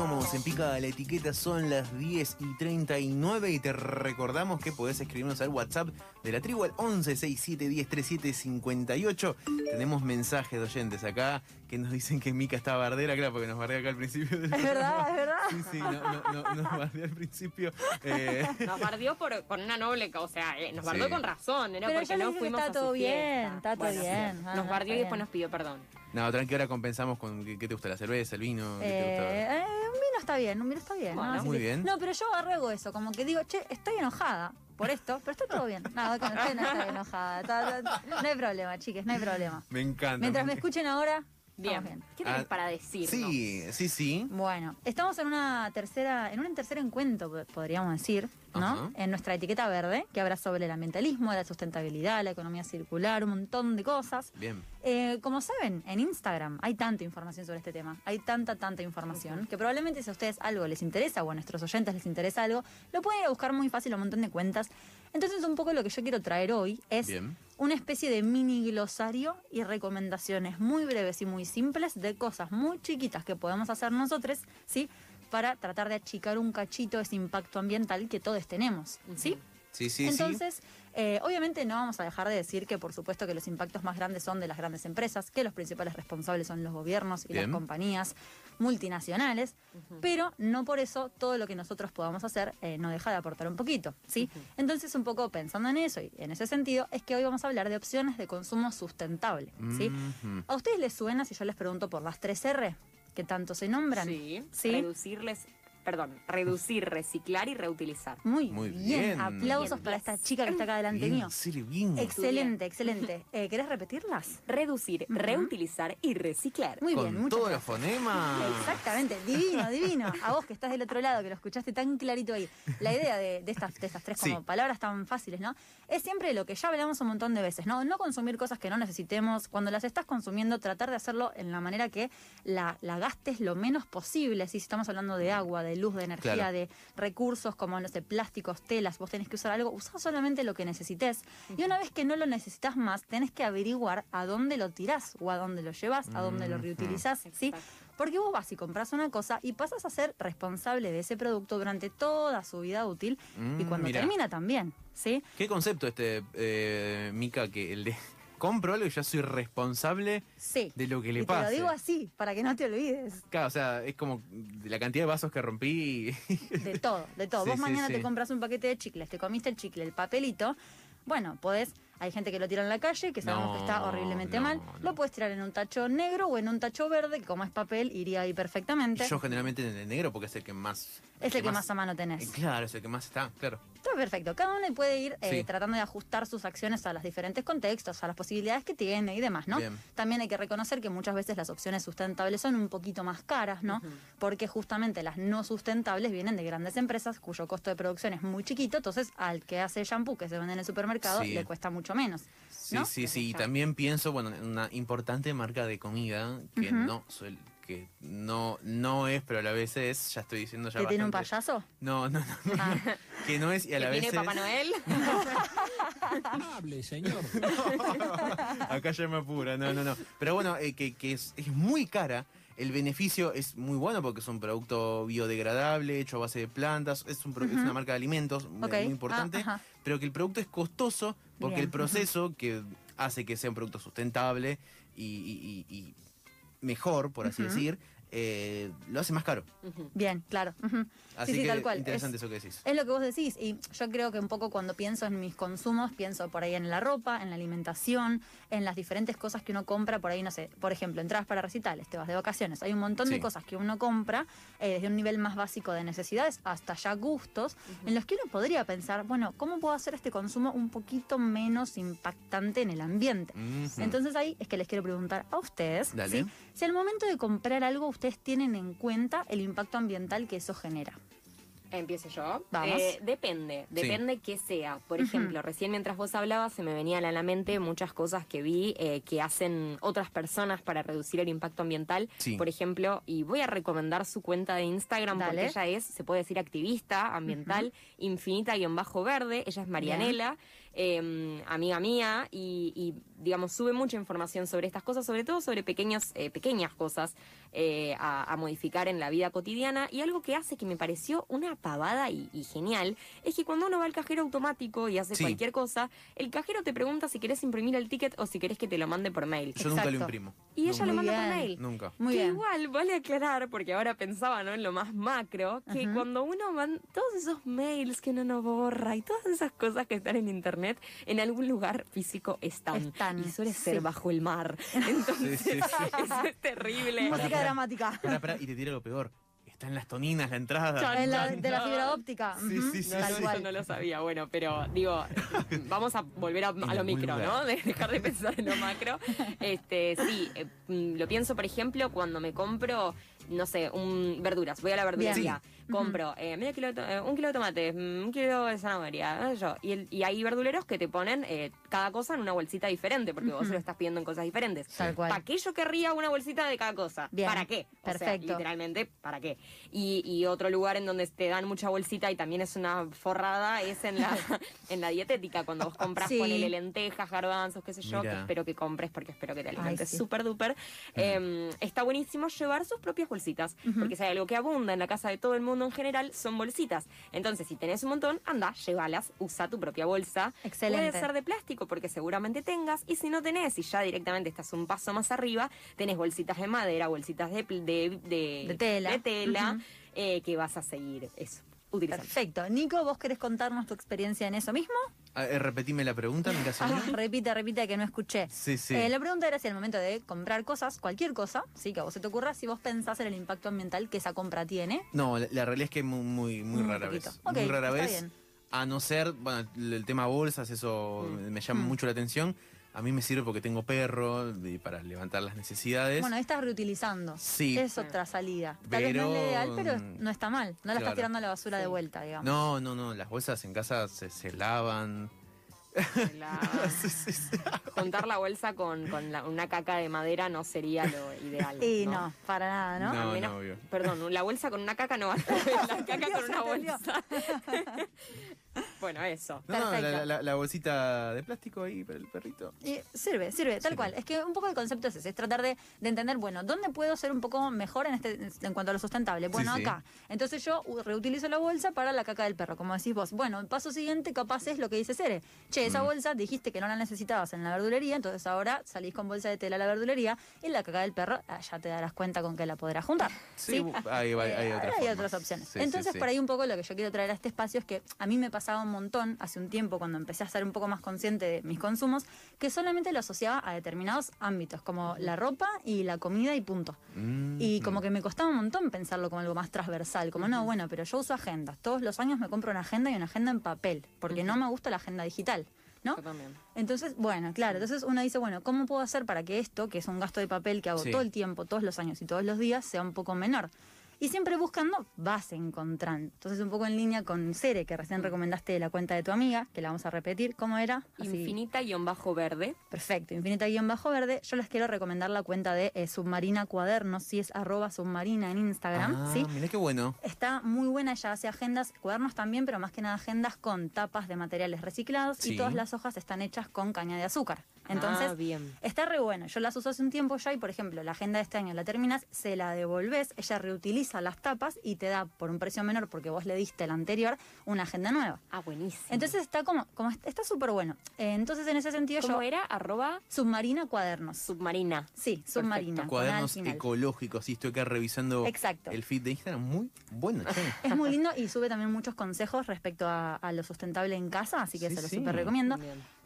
Continuamos en Pica la Etiqueta, son las 10 y 39 y te recordamos que podés escribirnos al WhatsApp de la tribu al 11 67 10 37 58. Tenemos mensajes oyentes acá que nos dicen que Mica está bardera, claro, porque nos bardea acá al principio. Es verdad, es verdad. Sí, sí, no, no, no, nos bardeó al principio. Eh, Nos bardeó por, con una noble, o sea, eh, nos bardeó Sí. con razón, era Pero porque no fuimos está a su todo bien, fiesta. está todo Bueno, bien. Ah, Nos no, bardeó y después nos pidió perdón. no, tranqui, ahora compensamos con qué, qué te gusta, la cerveza, el vino, ¿qué te Eh, eh, un vino está bien, un vino está bien. Bueno, ¿no? muy bien. No, pero yo arrego eso, como que digo, che, estoy enojada por esto, pero está todo bien. No, que no, estoy- no estoy enojada. no hay problema, chiques, no hay problema. gusta? Me encanta. Mientras me escuchen ahora, Bien. bien. ¿Qué tenés Ah, para decir? Sí, sí, sí. Bueno, estamos en una tercera, en un tercer encuentro, po- podríamos decir, ¿no? Ajá. En nuestra etiqueta verde, que habla sobre el ambientalismo, la sustentabilidad, la economía circular, un montón de cosas. Bien. Eh, como saben, en Instagram hay tanta información sobre este tema, hay tanta, tanta información, que probablemente si a ustedes algo les interesa o a nuestros oyentes les interesa algo, lo pueden ir a buscar muy fácil a un montón de cuentas. Entonces un poco lo que yo quiero traer hoy es Bien. una especie de mini glosario y recomendaciones muy breves y muy simples de cosas muy chiquitas que podemos hacer nosotros, ¿sí? Para tratar de achicar un cachito ese impacto ambiental que todos tenemos, ¿sí? Sí, sí, Entonces, eh, obviamente no vamos a dejar de decir que por supuesto que los impactos más grandes son de las grandes empresas, que los principales responsables son los gobiernos y Bien. las compañías multinacionales, pero no por eso todo lo que nosotros podamos hacer eh, no deja de aportar un poquito, ¿sí? Entonces, un poco pensando en eso y en ese sentido, es que hoy vamos a hablar de opciones de consumo sustentable, ¿sí? ¿A ustedes les suena si yo les pregunto por las tres R que tanto se nombran? Sí. ¿Sí? Reducirles, perdón, reducir, reciclar y reutilizar. Muy, Muy bien. bien. Aplausos Bien, para esta chica que está acá delante Bien, mío. bien. Excelente, excelente. Eh, ¿Querés repetirlas? Reducir, reutilizar y reciclar. Muy Con bien, muchas todos los fonemas. Exactamente, divino, divino. A vos que estás del otro lado, que lo escuchaste tan clarito ahí. La idea de, de estas, de estas tres como Sí. palabras tan fáciles, ¿no? Es siempre lo que ya hablamos un montón de veces, ¿no? No consumir cosas que no necesitemos. Cuando las estás consumiendo, tratar de hacerlo en la manera que la, la gastes lo menos posible. Si estamos hablando de agua, de luz, de energía, Claro. de recursos como, no sé, plásticos, telas, vos tenés que usar algo, usá solamente lo que necesites. Y una vez que no lo necesitas más, tenés que averiguar a dónde lo tirás o a dónde lo llevas, a dónde lo reutilizás, ¿sí? Exacto. Porque vos vas y compras una cosa y pasas a ser responsable de ese producto durante toda su vida útil y Mm, cuando termina también, ¿sí? ¿Qué concepto este, eh, Mica, que el de compro algo y ya soy responsable Sí. de lo que le y pase? te lo digo así, para que no te olvides. Claro, o sea, es como la cantidad de vasos que rompí. y- De todo, de todo. Sí, Vos sí, mañana te compras un paquete de chicles, te comiste el chicle, el papelito. Bueno, podés, hay gente que lo tira en la calle, que sabemos No, que está horriblemente no, mal. no. Lo puedes tirar en un tacho negro o en un tacho verde, que como es papel, iría ahí perfectamente. Yo generalmente en el negro porque es el que más... es el que más a mano tenés. Eh, Claro, es el que más está, claro. Está perfecto. Cada uno puede ir eh, Sí. tratando de ajustar sus acciones a los diferentes contextos, a las posibilidades que tiene y demás, ¿no? Bien. También hay que reconocer que muchas veces las opciones sustentables son un poquito más caras, ¿no? Porque justamente las no sustentables vienen de grandes empresas cuyo costo de producción es muy chiquito, entonces al que hace shampoo que se vende en el supermercado Sí. le cuesta mucho menos. Sí, ¿no? sí, sí. Y también pienso, bueno, en una importante marca de comida que no suel- que no, no es, pero a la vez es, ya estoy diciendo ya ¿Que tiene un payaso? No, no, no. Ah. que no es y a ¿Que la vez tiene Papá Noel? Hable, señor. Acá ya me apura, no, no, no. Pero bueno, eh, que, que es, es muy cara. El beneficio es muy bueno porque es un producto biodegradable, hecho a base de plantas, es, un pro- es una marca de alimentos muy, importante, Ah, ajá. pero que el producto es costoso porque Bien, el proceso que hace que sea un producto sustentable y, y- y- y mejor, por así decir, eh, lo hace más caro. Bien, claro. Así sí, sí, que tal cual. interesante Es- eso que decís. Es lo que vos decís. Y yo creo que un poco cuando pienso en mis consumos, pienso por ahí en la ropa, en la alimentación, en las diferentes cosas que uno compra. Por ahí, no sé, por ejemplo, entras para recitales, te vas de vacaciones. Hay un montón Sí. de cosas que uno compra eh, desde un nivel más básico de necesidades hasta ya gustos, en los que uno podría pensar, bueno, ¿cómo puedo hacer este consumo un poquito menos impactante en el ambiente? Entonces ahí es que les quiero preguntar a ustedes si al momento de comprar algo ustedes tienen en cuenta el impacto ambiental que eso genera. Empiezo yo. Vamos. Eh, depende, depende que sea. Por ejemplo, recién mientras vos hablabas se me venían a la mente muchas cosas que vi eh, que hacen otras personas para reducir el impacto ambiental. Sí. Por ejemplo, y voy a recomendar su cuenta de Instagram Dale. porque ella es, se puede decir, activista ambiental, infinita-verde. Ella es Marianela, eh, amiga mía, y, y, digamos, sube mucha información sobre estas cosas, sobre todo sobre pequeñas, eh, pequeñas cosas eh, a, modificar en la vida cotidiana. Y algo que hace que me pareció una pavada y, genial es que cuando uno va al cajero automático y hace cualquier cosa, el cajero te pregunta si querés imprimir el ticket o si querés que te lo mande por mail. Yo nunca lo imprimo. Y ella lo manda por mail. Nunca. Muy que igual, vale aclarar, porque ahora pensaba ¿no? en lo más macro, que cuando uno manda todos esos mails que uno no borra y todas esas cosas que están en internet, en algún lugar físico están. y suele ser bajo el mar. Entonces, eso es terrible. Música dramática. y te tira lo peor. Está en las toninas la entrada. de la fibra óptica. Sí, sí, sí. No, no lo sabía. Bueno, pero digo, vamos a volver a, lo micro, ¿no? De dejar de pensar en lo macro. Este, sí, eh, mm, lo pienso, por ejemplo, cuando me compro no sé, un, verduras. Voy a la verdulería, compro eh, medio kilo eh, un kilo de tomate, mm, un kilo de zanahoria, yo. Y, el, y hay verduleros que te ponen eh, cada cosa en una bolsita diferente, porque vos se lo estás pidiendo en cosas diferentes. ¿Para qué yo querría una bolsita de cada cosa? ¿Para qué? Perfecto. literalmente, ¿para qué? Y, y, otro lugar en donde te dan mucha bolsita y también es una forrada es en la, en la dietética, cuando vos compras, sí. ponele lentejas, garbanzos, qué sé yo, que espero que compres porque espero que te alimentes súper duper. Em, está buenísimo llevar sus propias bolsitas bolsitas. Porque si hay algo que abunda en la casa de todo el mundo en general, son bolsitas. Entonces, si tenés un montón, anda, llévalas, usa tu propia bolsa. Excelente. Puede ser de plástico porque seguramente tengas. Y si no tenés, y ya directamente estás un paso más arriba, tenés bolsitas de madera, bolsitas de, de, tela, de tela eh, que vas a seguir eso. Perfecto. Nico, ¿vos querés contarnos tu experiencia en eso mismo? Ah, eh, repetime la pregunta, mi caso. Ah, repite, repite, que no escuché. Sí, sí. Eh, la pregunta era si al momento de comprar cosas, cualquier cosa, sí, que a vos se te ocurra, si vos pensás en el impacto ambiental que esa compra tiene. No, la, realidad es que muy, muy, muy rara vez. muy rara vez. A no ser, bueno, el tema bolsas, eso mm. me llama mm. mucho la atención. A mí me sirve porque tengo perro y para levantar las necesidades. Bueno, ahí estás reutilizando. Sí. Es otra salida. Tal vez no es ideal, pero no está mal. No la estás tirando a la basura de vuelta, digamos. No, no, no. Las bolsas en casa se, se lavan. La... Juntar la bolsa con, con una caca de madera no sería lo ideal. Y no, para nada, ¿no? no, no obvio. Perdón, la bolsa con una caca no va a La caca con una bolsa. Bueno, eso. No, la, bolsita de plástico ahí para el perrito. sirve, sirve, tal cual. Es que un poco el concepto es ese, es tratar de, entender, bueno, ¿dónde puedo ser un poco mejor en este en cuanto a lo sustentable? Bueno, acá. Entonces yo reutilizo la bolsa para la caca del perro, como decís vos. Bueno, el paso siguiente capaz es lo que dice Cere. Che, esa mm. bolsa dijiste que no la necesitabas en la verdulería, entonces ahora salís con bolsa de tela a la verdulería y la caca del perro ah, ya te darás cuenta con que la podrás juntar. Sí, hay, otras, opciones. entonces, por ahí un poco lo que yo quiero traer a este espacio es que a mí me pasaba un montón hace un tiempo cuando empecé a ser un poco más consciente de mis consumos, que solamente lo asociaba a determinados ámbitos, como la ropa y la comida y punto. Mm, y como que me costaba un montón pensarlo como algo más transversal, como no, bueno, pero yo uso agendas. Todos los años me compro una agenda y una agenda en papel, porque no me gusta la agenda digital. ¿no? también. Entonces, bueno, claro, entonces uno dice, bueno, ¿cómo puedo hacer para que esto, que es un gasto de papel que hago todo el tiempo, todos los años y todos los días, sea un poco menor? Y siempre buscando vas encontrando. Entonces, un poco en línea con Cere, que recién mm. recomendaste la cuenta de tu amiga, que la vamos a repetir. ¿Cómo era? Infinita-verde. Perfecto, infinita-verde. Yo les quiero recomendar la cuenta de eh, Submarina Cuadernos, si es arroba submarina en Instagram. Ah, ¿sí? mira qué bueno. Está muy buena, ella hace agendas, cuadernos también, pero más que nada agendas con tapas de materiales reciclados y todas las hojas están hechas con caña de azúcar. Entonces, ah, bien. está re bueno. Yo las uso hace un tiempo ya y, por ejemplo, la agenda de este año la terminas, se la devolves, ella reutiliza las tapas y te da por un precio menor porque vos le diste la anterior una agenda nueva. Ah, buenísimo. Entonces está como, como está súper bueno. entonces en ese sentido ¿Cómo era? Arroba submarina cuadernos. Submarina. Sí, submarina. Cuadernos ecológicos. Sí, estoy acá revisando el feed de Instagram. Muy bueno. es muy lindo y sube también muchos consejos respecto a, lo sustentable en casa, así que se lo súper recomiendo.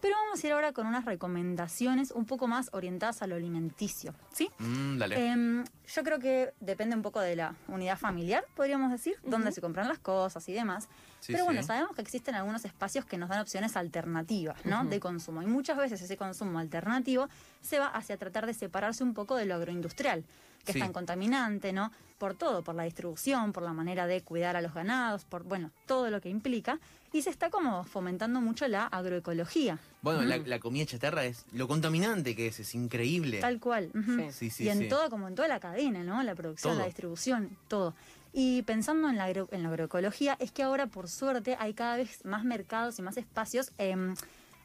Pero vamos a ir ahora con unas recomendaciones un poco más orientadas a lo alimenticio, ¿sí? Mm, dale. Em, yo creo que depende un poco de la unidad familiar, podríamos decir, dónde se compran las cosas y demás. Pero bueno, sabemos que existen algunos espacios que nos dan opciones alternativas, ¿no? De consumo. Y muchas veces ese consumo alternativo se va hacia tratar de separarse un poco de lo agroindustrial que es tan contaminante, ¿no? Por todo, por la distribución, por la manera de cuidar a los ganados, por, bueno, todo lo que implica. Y se está como fomentando mucho la agroecología. Bueno, la, comida chatarra es lo contaminante que es, es increíble. Tal cual. sí. Sí, y en todo, como en toda la cadena, ¿no? La producción, la distribución, todo. Y pensando en la, en la agroecología, es que ahora, por suerte, hay cada vez más mercados y más espacios. Em,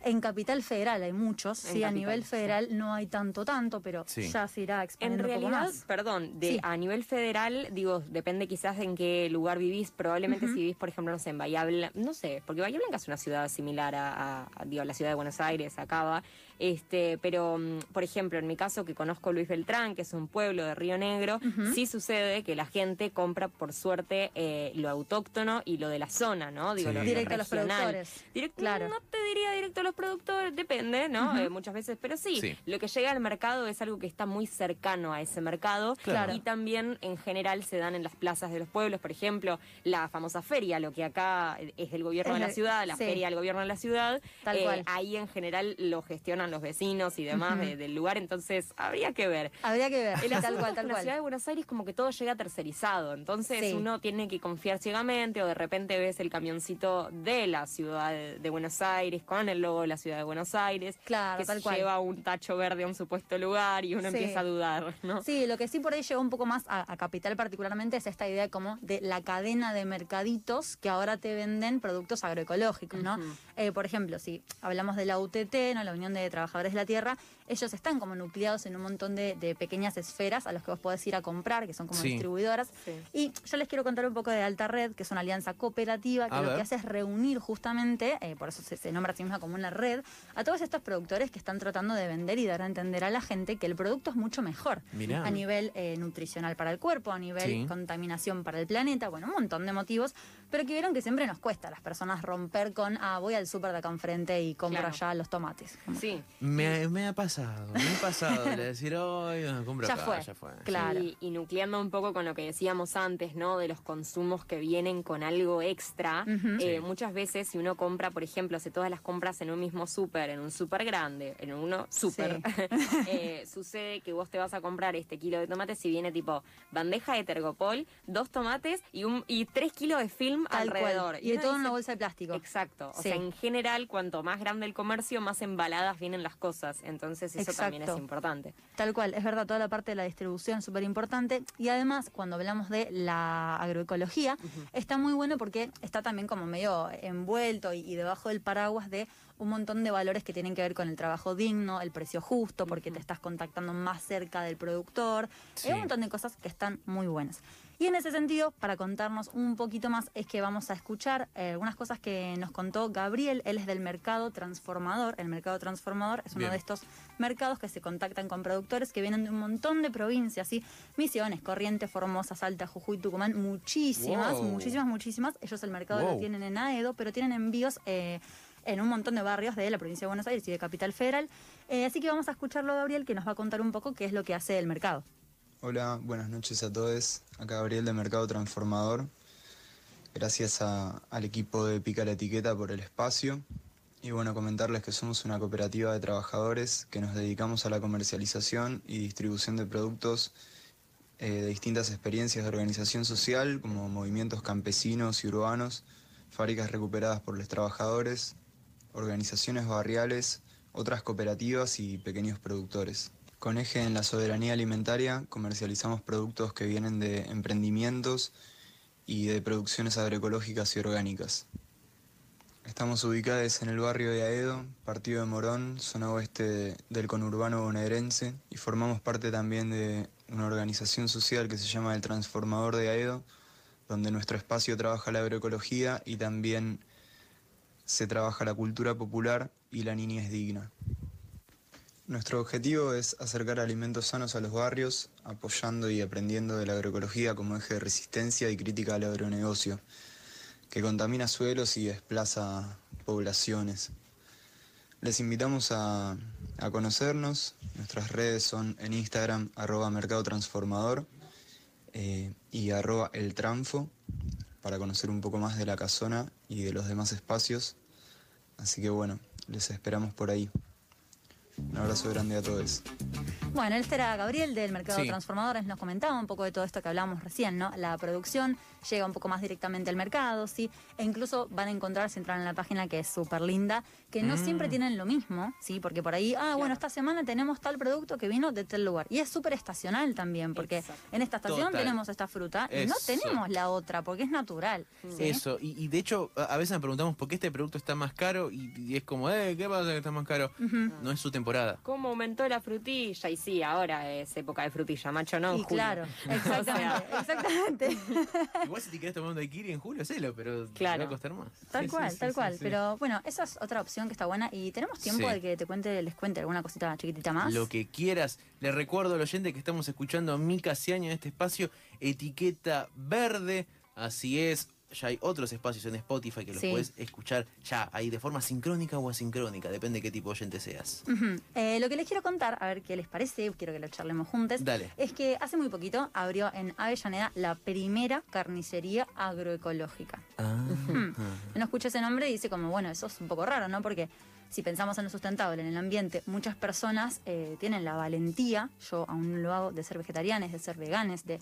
En Capital Federal hay muchos, En sí, a Capital, nivel sí. federal no hay tanto, tanto, pero Sí. ya se irá En expandiendo un poco realidad, más. perdón, de, Sí. a nivel federal, digo, depende quizás en qué lugar vivís. Probablemente si vivís, por ejemplo, no sé, en Bahía Blanca, no sé, porque Bahía Blanca es una ciudad similar a, a- a, digo, la ciudad de Buenos Aires, a Cava. Este, pero, mm, por ejemplo, en mi caso, que conozco Luis Beltrán, que es un pueblo de Río Negro, sí sucede que la gente compra, por suerte, eh, lo autóctono y lo de la zona, ¿no? Digo, Sí. lo, lo Directo a los regional. productores. Direct- Claro. No te diría directo a los productores, depende, ¿no? Eh, muchas veces, pero sí, Sí. lo que llega al mercado es algo que está muy cercano a ese mercado. Claro. Y también en general se dan en las plazas de los pueblos, por ejemplo, la famosa feria, lo que acá es del gobierno Es de la ciudad, la sí. feria del gobierno de la ciudad. Tal eh, cual. Ahí en general lo gestionan los vecinos y demás de- del lugar, entonces habría que ver. Habría que ver, El tal cual, tal en la ciudad de Buenos Aires como que todo llega tercerizado, entonces Sí. uno tiene que confiar ciegamente o de repente ves el camioncito de la ciudad de Buenos Aires con el logo de la ciudad de Buenos Aires, Claro, que tal cual. lleva un tacho verde a un supuesto lugar y uno Sí. empieza a dudar, ¿no? Sí, lo que sí por ahí llegó un poco más a, a Capital particularmente es esta idea como de la cadena de mercaditos que ahora te venden productos agroecológicos, ¿no? Eh, por ejemplo, si hablamos de la UTT, ¿no? la Unión de Trabajadores de la Tierra, ellos están como nucleados en un montón de, de pequeñas esferas a los que vos podés ir a comprar, que son como Sí. distribuidoras. Sí. Y yo les quiero contar un poco de Alta Red, que es una alianza cooperativa que A lo ver. que hace es reunir justamente, eh, por eso se, se nombra a sí misma como una red, a todos estos productores que están tratando de vender y dar a entender a la gente que el producto es mucho mejor Mirá. a nivel eh, nutricional para el cuerpo, a nivel Sí. contaminación para el planeta, bueno, un montón de motivos, pero que vieron que siempre nos cuesta a las personas romper con, ah, voy al súper de acá enfrente y compro Claro. allá los tomates. Sí. Me, me ha pasado, me ha pasado de decir, hoy compro Ya acá, fue. ya fue. Claro. Y, y nucleando un poco con lo que decíamos antes, ¿no? De los consumos que vienen con algo extra. Eh, Sí. Muchas veces, si uno compra, por ejemplo, hace todas las compras en un mismo súper, en un súper grande, en uno súper, eh, sucede que vos te vas a comprar este kilo de tomates y viene tipo bandeja de tergopol, dos tomates y un y tres kilos de film Tal alrededor. cual. Y de todo en una bolsa de plástico. Exacto. O Sí. sea, en general, cuanto más grande el comercio, más embaladas vienen las cosas. Entonces, eso también es importante. Tal cual, es verdad, toda la parte de la distribución es súper importante. Y además, cuando hablamos de la agroecología, está muy bueno porque está también como medio envuelto y, y debajo del paraguas de un montón de valores que tienen que ver con el trabajo digno, el precio justo, porque te estás contactando más cerca del productor. Sí. Hay un montón de cosas que están muy buenas. Y en ese sentido, para contarnos un poquito más, es que vamos a escuchar eh, algunas cosas que nos contó Gabriel. Él es del Mercado Transformador. El Mercado Transformador es uno Bien. de estos mercados que se contactan con productores que vienen de un montón de provincias, ¿sí? Misiones, Corrientes, Formosa, Salta, Jujuy, Tucumán, muchísimas, Wow. muchísimas, muchísimas. Ellos el mercado lo Wow. tienen en Aedo, pero tienen envíos eh, en un montón de barrios de la provincia de Buenos Aires y de Capital Federal. Eh, así que vamos a escucharlo, Gabriel, que nos va a contar un poco qué es lo que hace el mercado. Hola, buenas noches a todos. Acá Gabriel de Mercado Transformador. Gracias a- al equipo de Pica la Etiqueta por el espacio. Y bueno, comentarles que somos una cooperativa de trabajadores que nos dedicamos a la comercialización y distribución de productos eh, de distintas experiencias de organización social, como movimientos campesinos y urbanos, fábricas recuperadas por los trabajadores, organizaciones barriales, otras cooperativas y pequeños productores. Con eje en la soberanía alimentaria, comercializamos productos que vienen de emprendimientos y de producciones agroecológicas y orgánicas. Estamos ubicados en el barrio de Aedo, partido de Morón, zona oeste de- del conurbano bonaerense, y formamos parte también de una organización social que se llama El Transformador de Aedo, donde nuestro espacio trabaja la agroecología y también se trabaja la cultura popular y la niñez digna. Nuestro objetivo es acercar alimentos sanos a los barrios, apoyando y aprendiendo de la agroecología como eje de resistencia y crítica al agronegocio, que contamina suelos y desplaza poblaciones. Les invitamos a, a conocernos. Nuestras redes son en Instagram, arroba Mercado Transformador eh, y arroba El Tranfo, para conocer un poco más de la casona y de los demás espacios. Así que bueno, les esperamos por ahí. Un abrazo grande a todos. Bueno, este era Gabriel del Mercado Sí. Transformadores, nos comentaba un poco de todo esto que hablábamos recién, ¿no? La producción llega un poco más directamente al mercado, ¿sí? E incluso van a encontrar, si entran en la página que es súper linda, que no Mm. siempre tienen lo mismo, ¿sí? Porque por ahí, ah, bueno, esta semana tenemos tal producto que vino de tal lugar. Y es súper estacional también, porque Exacto. en esta estación Total. tenemos esta fruta y no tenemos la otra, porque es natural. ¿sí? Eso, y, y de hecho, a, veces nos preguntamos por qué este producto está más caro y, y es como, eh, ¿qué pasa que está más caro? No es su temporada. ¿Cómo aumentó la frutilla? Y sí, ahora es época de frutilla, macho, ¿no? En Y julio. claro, exactamente, exactamente. Igual si te querés tomar un daiquiri en julio, hacelo, pero te va a costar más. Tal Sí, cual, sí, tal sí, cual. sí. Pero bueno, esa es otra opción que está buena. Y tenemos tiempo Sí. de que te cuente, les cuente alguna cosita chiquitita más. Lo que quieras. Le recuerdo al oyente que estamos escuchando a Mica Ciaña en este espacio, etiqueta verde. Así es. Ya hay otros espacios en Spotify que los Sí. puedes escuchar ya ahí de forma sincrónica o asincrónica, depende de qué tipo de oyente seas. Eh, lo que les quiero contar, a ver qué les parece, quiero que lo charlemos juntos. Dale. Es que hace muy poquito abrió en Avellaneda la primera carnicería agroecológica. Ah, Hmm. Uno escucha ese nombre y dice como, bueno, eso es un poco raro, ¿no? Porque si pensamos en lo sustentable, en el ambiente, muchas personas eh, tienen la valentía, yo aún lo hago, de ser vegetarianes, de ser veganes, de.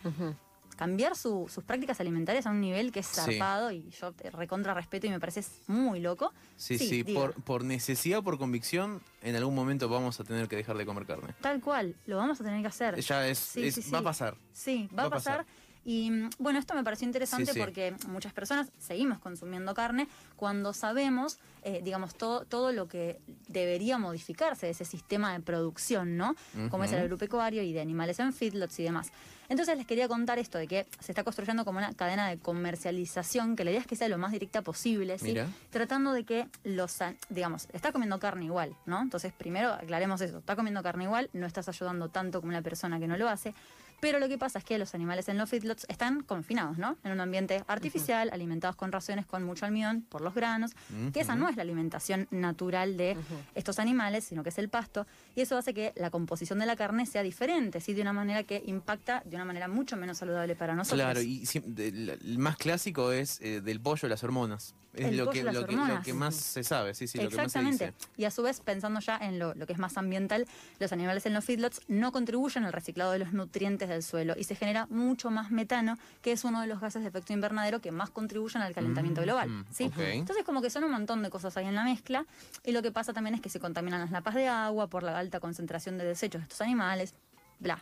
Cambiar su- sus prácticas alimentarias a un nivel que es Sí. zarpado y yo te recontra respeto y me parece muy loco. Sí, sí, por, por necesidad o por convicción, en algún momento vamos a tener que dejar de comer carne. Tal cual, lo vamos a tener que hacer. Ya es, Sí, va a pasar. Sí, va, a pasar. Y mm, bueno, esto me pareció interesante Sí, sí. porque muchas personas seguimos consumiendo carne cuando sabemos, eh, digamos, todo, todo lo que debería modificarse de ese sistema de producción, ¿no? Como es el agropecuario y de animales en feedlots y demás. Entonces les quería contar esto de que se está construyendo como una cadena de comercialización, que la idea es que sea lo más directa posible, ¿sí? Mira. Tratando de que los, digamos, está comiendo carne igual, ¿no? Entonces, primero aclaremos eso, está comiendo carne igual, no estás ayudando tanto como una persona que no lo hace, pero lo que pasa es que los animales en los feedlots están confinados, ¿no? En un ambiente artificial, alimentados con raciones con mucho almidón por los granos, que esa no es la alimentación natural de estos animales, sino que es el pasto, y eso hace que la composición de la carne sea diferente, ¿sí? De una manera que impacta de una manera mucho menos saludable para nosotros. Claro, y de- la- el más clásico es eh, del pollo las hormonas. Es El lo, que, las lo, que, lo hormonas. que más se sabe, sí, sí, lo que más se Exactamente. dice. Y a su vez, pensando ya en lo, lo que es más ambiental, los animales en los feedlots no contribuyen al reciclado de los nutrientes del suelo y se genera mucho más metano, que es uno de los gases de efecto invernadero que más contribuyen al calentamiento Mm, global. mm, ¿sí? Entonces, como que son un montón de cosas ahí en la mezcla. Y lo que pasa también es que se contaminan las napas de agua por la alta concentración de desechos de estos animales, bla.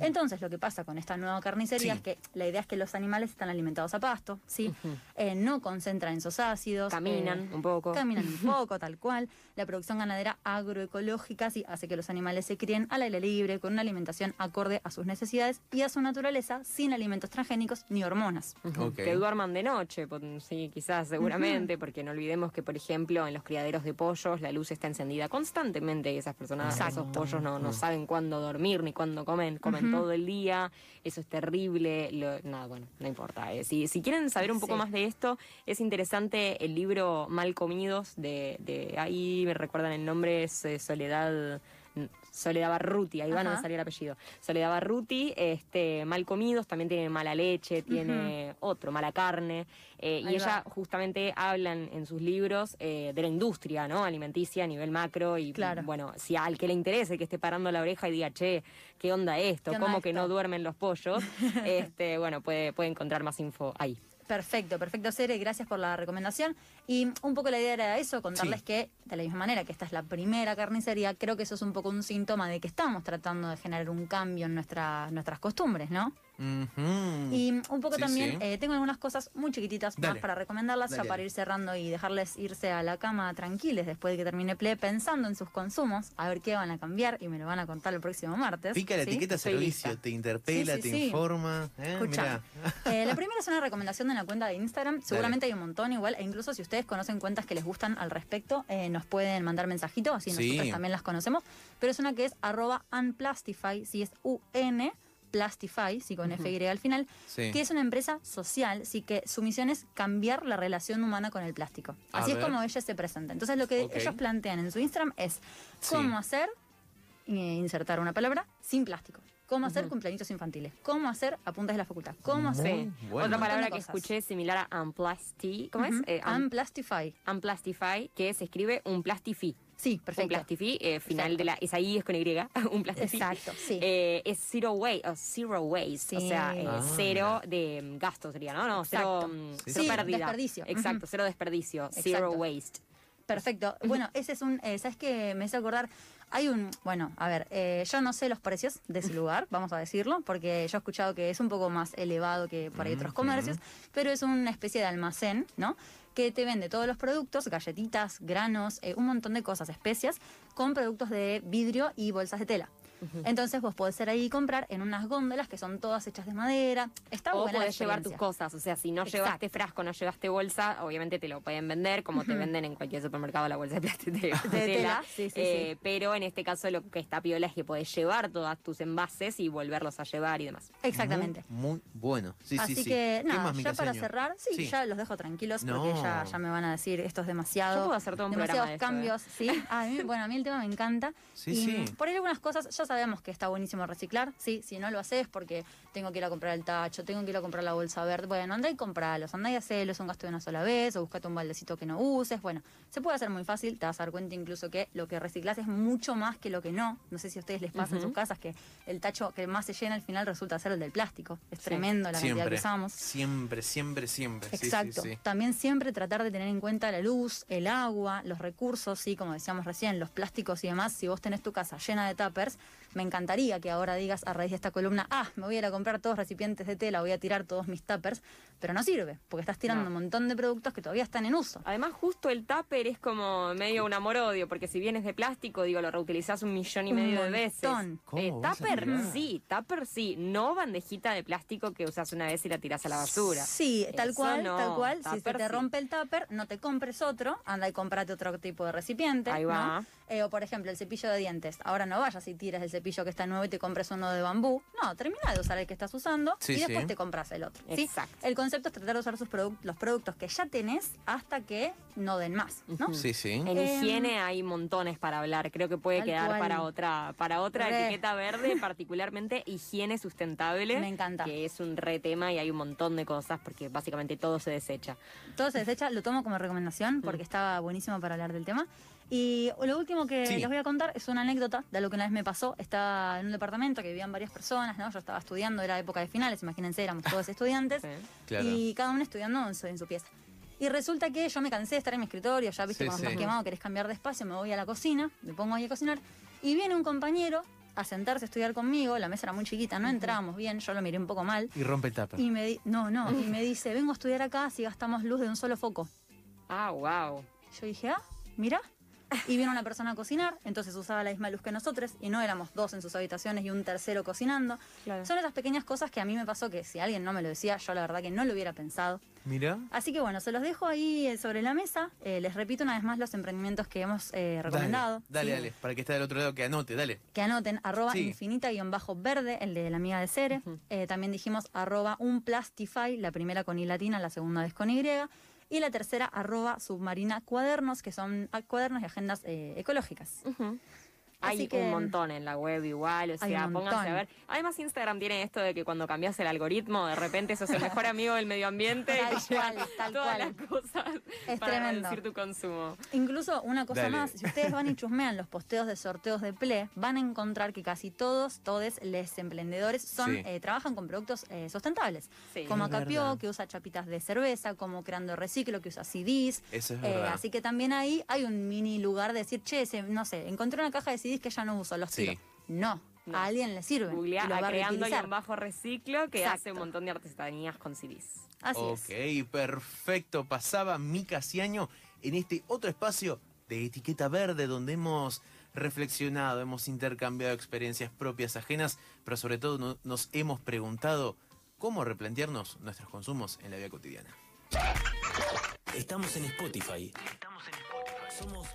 Entonces, lo que pasa con esta nueva carnicería Sí. es que la idea es que los animales están alimentados a pasto, ¿sí? Eh, no concentran esos ácidos. Caminan eh, un poco. Caminan un poco, tal cual. La producción ganadera agroecológica sí hace que los animales se críen al aire libre, con una alimentación acorde a sus necesidades y a su naturaleza, sin alimentos transgénicos ni hormonas. Que duerman de noche, sí, quizás, seguramente, porque no olvidemos que, por ejemplo, en los criaderos de pollos la luz está encendida constantemente y esas personas, Exacto. esos pollos no, no saben cuándo dormir ni cuándo comen, comen todo el día, eso es terrible, lo- nada, bueno, no importa. eh. Si, si quieren saber un poco Sí. más de esto, es interesante el libro Mal Comidos, de, de ahí me recuerdan el nombre, es eh, Soledad... Soledad Barruti, ahí van a salir el apellido. Soledad Barruti, este, mal comidos, también tiene mala leche, tiene otro, mala carne. eh, y ella justamente hablan en sus libros eh, de la industria ¿no? alimenticia a nivel macro. Y Claro. bueno, si al que le interese que esté parando la oreja y diga, che, ¿qué onda esto? ¿Qué onda ¿Cómo que no duermen los pollos? este, bueno, puede, puede encontrar más info ahí. Perfecto, perfecto, Cere, gracias por la recomendación. Y un poco la idea era eso, contarles Sí. que, de la misma manera que esta es la primera carnicería, creo que eso es un poco un síntoma de que estamos tratando de generar un cambio en nuestra, nuestras costumbres, ¿no? Y un poco Sí, también sí. eh, tengo algunas cosas muy chiquititas Dale. más para recomendarlas, Dale, ya para ir cerrando y dejarles irse a la cama tranquiles después de que termine Ple, pensando en sus consumos, a ver qué van a cambiar y me lo van a contar el próximo martes. Pica la ¿sí? etiqueta servicio, te interpela, te informa. Eh, Escucha, eh, la primera es una recomendación de la cuenta de Instagram. Seguramente hay un montón igual. E incluso si ustedes conocen cuentas que les gustan al respecto, nos pueden mandar mensajitos, así Sí. nosotros también las conocemos. Pero es una que es arroba unplastify, si es UN, Plastify, sí con FY al final, Sí. que es una empresa social, sí que su misión es cambiar la relación humana con el plástico. A Así es como ella se presenta. Entonces lo que ellos plantean en su Instagram es Sí. cómo hacer, eh, insertar una palabra, sin plástico. Cómo hacer cumpleaños infantiles, cómo hacer apuntes de la facultad, cómo hacer... Bueno. Otra Un palabra que escuché similar a unplasty, ¿cómo es? Eh, un- Unplastify. unplastify, que se escribe un plastify. Sí, Un perfecto. plastify, eh, final Exacto. de la. Esa I es con Y, un plastify. Exacto, sí. Eh, es zero waste, o zero waste, o sea, eh, Ah, cero de mm, gasto sería, ¿no? No, cero, Exacto. mm, Sí, cero sí. pérdida. desperdicio. Exacto, cero desperdicio, zero waste. Perfecto. Bueno, ese es un, eh, ¿sabes qué? Me hizo acordar, hay un, bueno, a ver, eh, yo no sé los precios de ese lugar, vamos a decirlo, porque yo he escuchado que es un poco más elevado que por ahí otros comercios, pero es una especie de almacén, ¿no? Que te vende todos los productos, galletitas, granos, eh, un montón de cosas, especias, con productos de vidrio y bolsas de tela. Entonces vos podés ir ahí y comprar en unas góndolas que son todas hechas de madera. Está O buena la podés llevar tus cosas, o sea, si no Exacto. llevaste frasco, no llevaste bolsa, obviamente te lo pueden vender, como te venden en cualquier supermercado la bolsa de plástico de, de tela, tela. sí, sí, Eh, Pero en este caso lo que está piola es que podés llevar todos tus envases y volverlos a llevar y demás. Exactamente. Muy, muy bueno. Sí, Así sí, sí. que ¿Qué nada, más, ya para cerrar, sí, Sí. ya los dejo tranquilos No. porque ya, ya me van a decir esto es demasiado. Yo puedo hacer todo un demasiados programa de esto, ¿eh? cambios, sí. Ah, a mí- bueno, a mí el tema me encanta. Sí, y sí. por ahí algunas cosas ya sabemos que está buenísimo reciclar, sí, si no lo haces porque tengo que ir a comprar el tacho, tengo que ir a comprar la bolsa verde, bueno, andá y comprarlos, andá y hacelo, es un gasto de una sola vez, o buscate un baldecito que no uses, bueno, se puede hacer muy fácil, te vas a dar cuenta incluso que lo que reciclas es mucho más que lo que no, no sé si a ustedes les pasa en sus casas que el tacho que más se llena al final resulta ser el del plástico, es tremendo la cantidad que Siempre, usamos. siempre, siempre, siempre. Sí, sí, Exacto. sí. También siempre tratar de tener en cuenta la luz, el agua, los recursos, sí, como decíamos recién, los plásticos y demás. Si vos tenés tu casa llena de tuppers, me encantaría que ahora digas a raíz de esta columna, ah, me voy a ir a comprar todos recipientes de tela, voy a tirar todos mis tuppers, pero no sirve, porque estás tirando No. un montón de productos que todavía están en uso. Además, justo el tupper es como medio un amor-odio, porque si bien es de plástico, digo, lo reutilizás un millón y Un medio de veces. montón. ¿Cómo Eh, tupper sí, tupper sí, no bandejita de plástico que usas una vez y la tirás a la basura. Sí, tal cual, no, tal cual. Si se te sí. rompe el tupper, no te compres otro, anda y comprate otro tipo de recipiente. Ahí va. ¿no? Eh, o por ejemplo, el cepillo de dientes. Ahora no vayas y tiras el cepillo que está nuevo y te compres uno de bambú. No, termina de usar el que estás usando Sí, y después sí. te compras el otro. ¿sí? Exacto. El concepto es tratar de usar sus produc- los productos que ya tenés hasta que no den más, ¿no? Sí, sí. En Em, higiene hay montones para hablar. Creo que puede quedar cual. para otra, para otra Re. etiqueta verde, particularmente higiene sustentable. Me encanta. Que es un re tema y hay un montón de cosas porque básicamente todo se desecha. Todo se desecha, lo tomo como recomendación Mm. porque estaba buenísimo para hablar del tema. Y lo último que Sí. les voy a contar es una anécdota de lo que una vez me pasó. Estaba en un departamento que vivían varias personas, ¿no? Yo estaba estudiando, era época de finales, imagínense, éramos todos estudiantes. Sí. Claro. Y cada uno estudiando en su, en su pieza. Y resulta que yo me cansé de estar en mi escritorio, ya viste Sí, cuando sí. estás quemado, querés cambiar de espacio, me voy a la cocina, me pongo ahí a cocinar. Y viene un compañero a sentarse a estudiar conmigo, la mesa era muy chiquita, no entrábamos bien, yo lo miré un poco mal. Y rompe el tupper. Y me di- no, no, y me dice, vengo a estudiar acá si gastamos luz de un solo foco. Ah, wow. Yo dije, ah, mira. Y vino una persona a cocinar, entonces usaba la misma luz que nosotros y no éramos dos en sus habitaciones y un tercero cocinando. Claro. Son esas pequeñas cosas que a mí me pasó que si alguien no me lo decía, yo la verdad que no lo hubiera pensado. Mira. Así que bueno, se los dejo ahí eh, sobre la mesa. Eh, les repito una vez más los emprendimientos que hemos eh, recomendado. Dale, dale, Sí. dale. Para que esté del otro lado, que anote, dale. Que anoten arroba Sí. infinita-verde, el de la amiga de Cere. Eh, también dijimos arroba un plastify, la primera con I latina, la segunda vez con Y. Y la tercera arroba submarina cuadernos, que son ah, cuadernos y agendas eh, ecológicas. Hay que- un montón en la web igual, o sea, pónganse a ver. Además Instagram tiene esto de que cuando cambias el algoritmo, de repente sos el mejor amigo del medio ambiente Tal y cual, tal todas cual. las cosas Es para tremendo. reducir tu consumo. Incluso una cosa Dale. más, si ustedes van y chusmean los posteos de sorteos de Ple, van a encontrar que casi todos, todos los emprendedores son Sí. eh, trabajan con productos eh, sustentables. Sí. como Acapio, que usa chapitas de cerveza, como Creando Reciclo, que usa CDs. Eso es Eh, verdad. así que también ahí hay un mini lugar de decir, che, se- no sé, encontré una caja de CDs que ya no uso, los Sí. tiro. No, No. a alguien le sirve. Googlea y lo va creando y en bajo reciclo que Exacto. hace un montón de artesanías con CDs. Así ok, es. perfecto. Pasaba Mica Ciaño en este otro espacio de etiqueta verde donde hemos reflexionado, hemos intercambiado experiencias propias, ajenas, pero sobre todo no- nos hemos preguntado cómo replantearnos nuestros consumos en la vida cotidiana. Estamos en Spotify. Estamos en Spotify. Somos